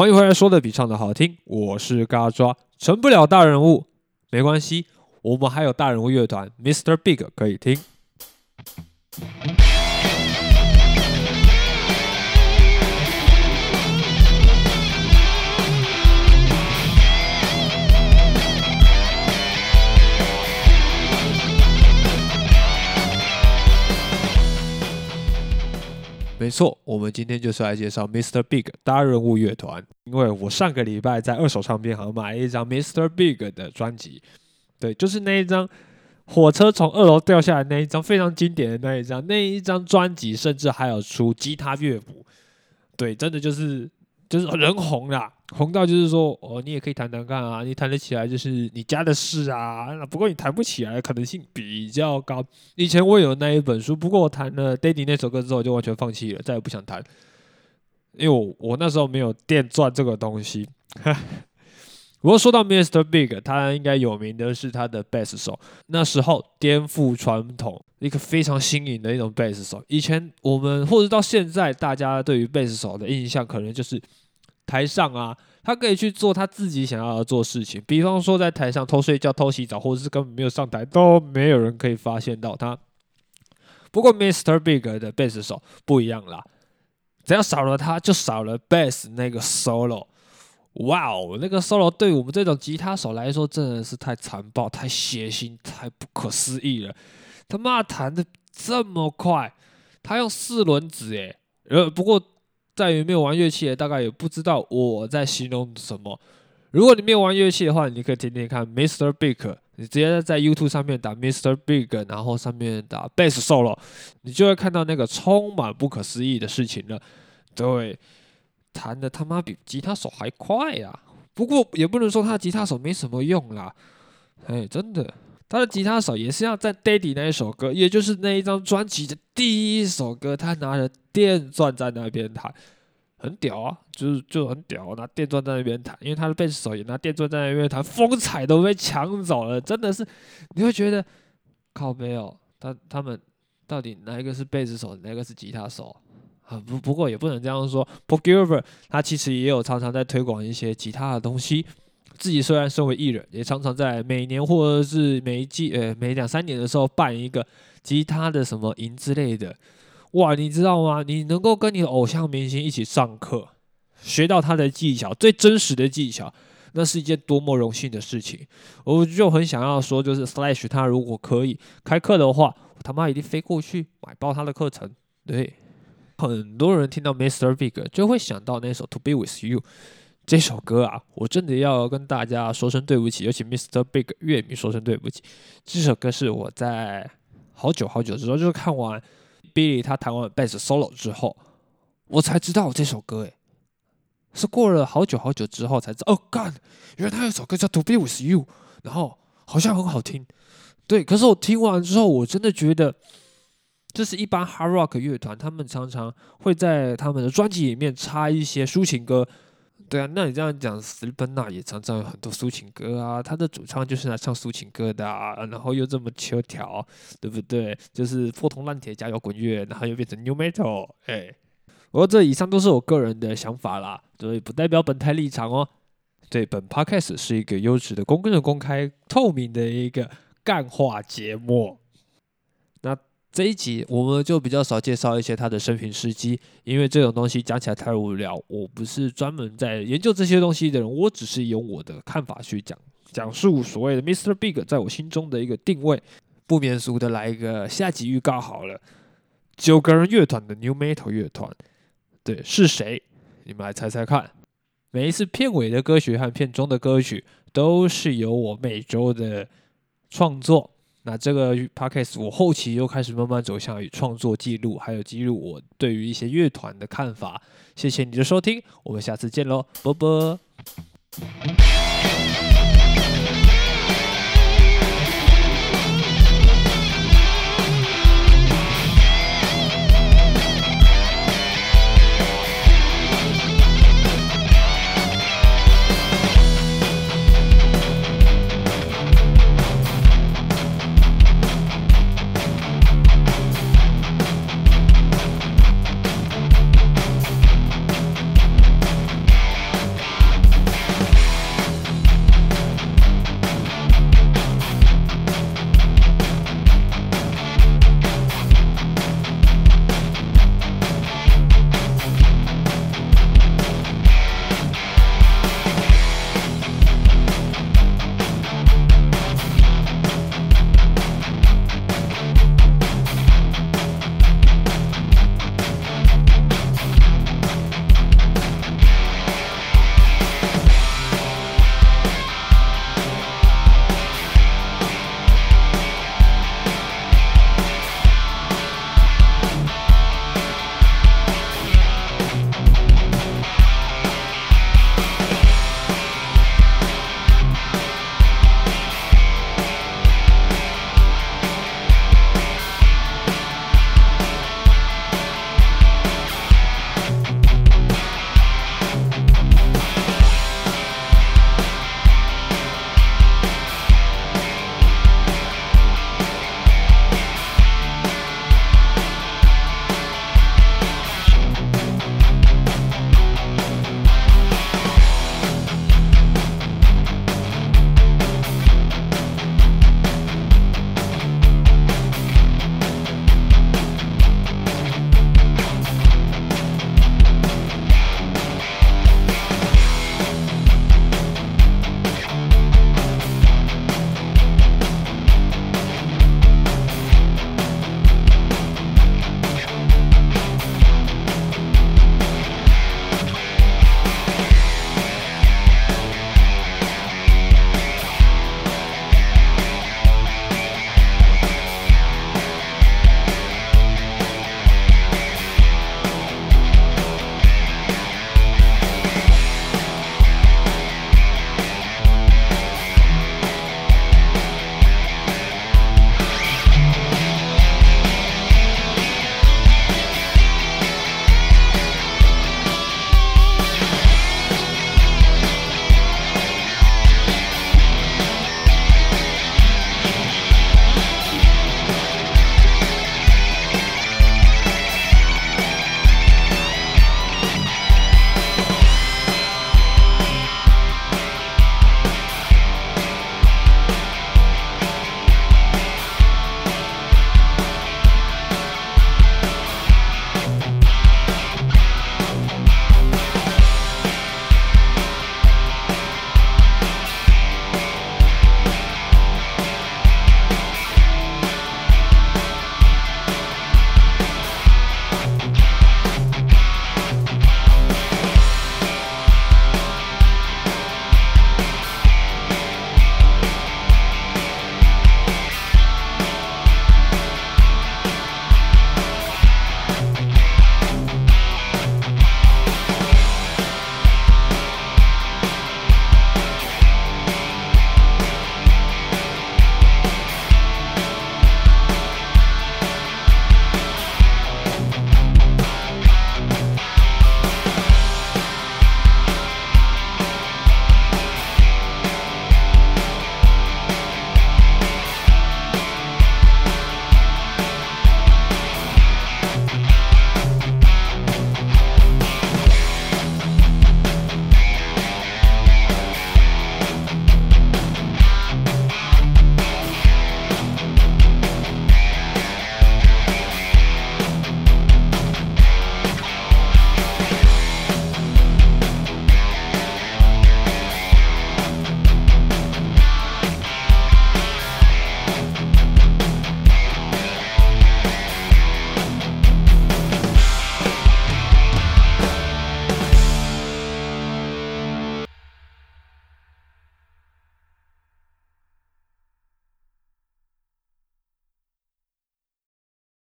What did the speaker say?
欢迎回来，说的比唱的好听，我是嘎抓，成不了大人物没关系，我们还有大人物乐团 Mr. Big 可以听。没错，我们今天就是来介绍 Mr. Big 大人物乐团。因为我上个礼拜在二手唱片行买了一张 Mr. Big 的专辑，对，就是那一张火车从二楼掉下来那一张非常经典的那一张，那一张专辑甚至还有出吉他乐谱，对，真的就是就是人红啦。红到就是说，哦，你也可以弹弹看啊，你弹得起来就是你家的事啊。不过你弹不起来的可能性比较高。以前我有那一本书，不过我弹了《Daddy》那首歌之后就完全放弃了，再也不想弹，因为我我那时候没有电钻这个东西。不过说到 Mr. Big，他应该有名的是他的贝斯手，那时候颠覆传统，一个非常新颖的一种贝斯手。以前我们或者到现在，大家对于贝斯手的印象可能就是。台上啊，他可以去做他自己想要的做事情，比方说在台上偷睡觉、偷洗澡，或者是根本没有上台，都没有人可以发现到他。不过，Mr. Big 的贝斯手不一样啦，只要少了他，就少了贝斯那个 solo。哇哦，那个 solo 对我们这种吉他手来说，真的是太残暴、太血腥、太不可思议了。他妈弹的这么快，他用四轮子诶，呃，不过。在于没有玩乐器，大概也不知道我在形容什么。如果你没有玩乐器的话，你可以听听看 Mr. Big，你直接在 YouTube 上面打 Mr. Big，然后上面打 Bass Solo，你就会看到那个充满不可思议的事情了。对，弹的他妈比吉他手还快呀！不过也不能说他吉他手没什么用啦。哎，真的，他的吉他手也是要在 Daddy 那一首歌，也就是那一张专辑的第一首歌，他拿着电钻在那边弹。很屌啊，就是就很屌，拿电钻在那边弹，因为他的贝斯手也拿电钻在那边弹，风采都被抢走了，真的是，你会觉得靠背哦，他他们到底哪一个是贝斯手，哪个是吉他手啊？不不过也不能这样说 p o g i v e r 他其实也有常常在推广一些吉他的东西，自己虽然身为艺人，也常常在每年或者是每一季呃每两三年的时候办一个吉他的什么营之类的。哇，你知道吗？你能够跟你的偶像明星一起上课，学到他的技巧，最真实的技巧，那是一件多么荣幸的事情。我就很想要说，就是 Slash 他如果可以开课的话，我他妈一定飞过去买爆他的课程。对，很多人听到 Mr. Big 就会想到那首 To Be With You 这首歌啊，我真的要跟大家说声对不起，尤其 Mr. Big 乐迷说声对不起。这首歌是我在好久好久之后就是看完。Billy 他弹完贝斯 solo 之后，我才知道这首歌，诶，是过了好久好久之后才知道。哦，God，原来他有首歌叫《To Be With You》，然后好像很好听。对，可是我听完之后，我真的觉得，这是一般 hard rock 乐团，他们常常会在他们的专辑里面插一些抒情歌。对啊，那你这样讲，Slipknot 也常常有很多抒情歌啊，他的主唱就是来唱抒情歌的啊，然后又这么求条，对不对？就是破铜烂铁加摇滚乐，然后又变成 New Metal，哎，不过这以上都是我个人的想法啦，所以不代表本台立场哦。对，本 Podcast 是一个优质的、公正、公开、透明的一个干话节目。这一集我们就比较少介绍一些他的生平事迹，因为这种东西讲起来太无聊。我不是专门在研究这些东西的人，我只是用我的看法去讲讲述所谓的 Mr. Big 在我心中的一个定位。不免俗的来一个下集预告好了，九个人乐团的 New Metal 乐团，对，是谁？你们来猜猜看。每一次片尾的歌曲和片中的歌曲都是由我每周的创作。那这个 podcast 我后期又开始慢慢走向创作记录，还有记录我对于一些乐团的看法。谢谢你的收听，我们下次见喽，啵啵。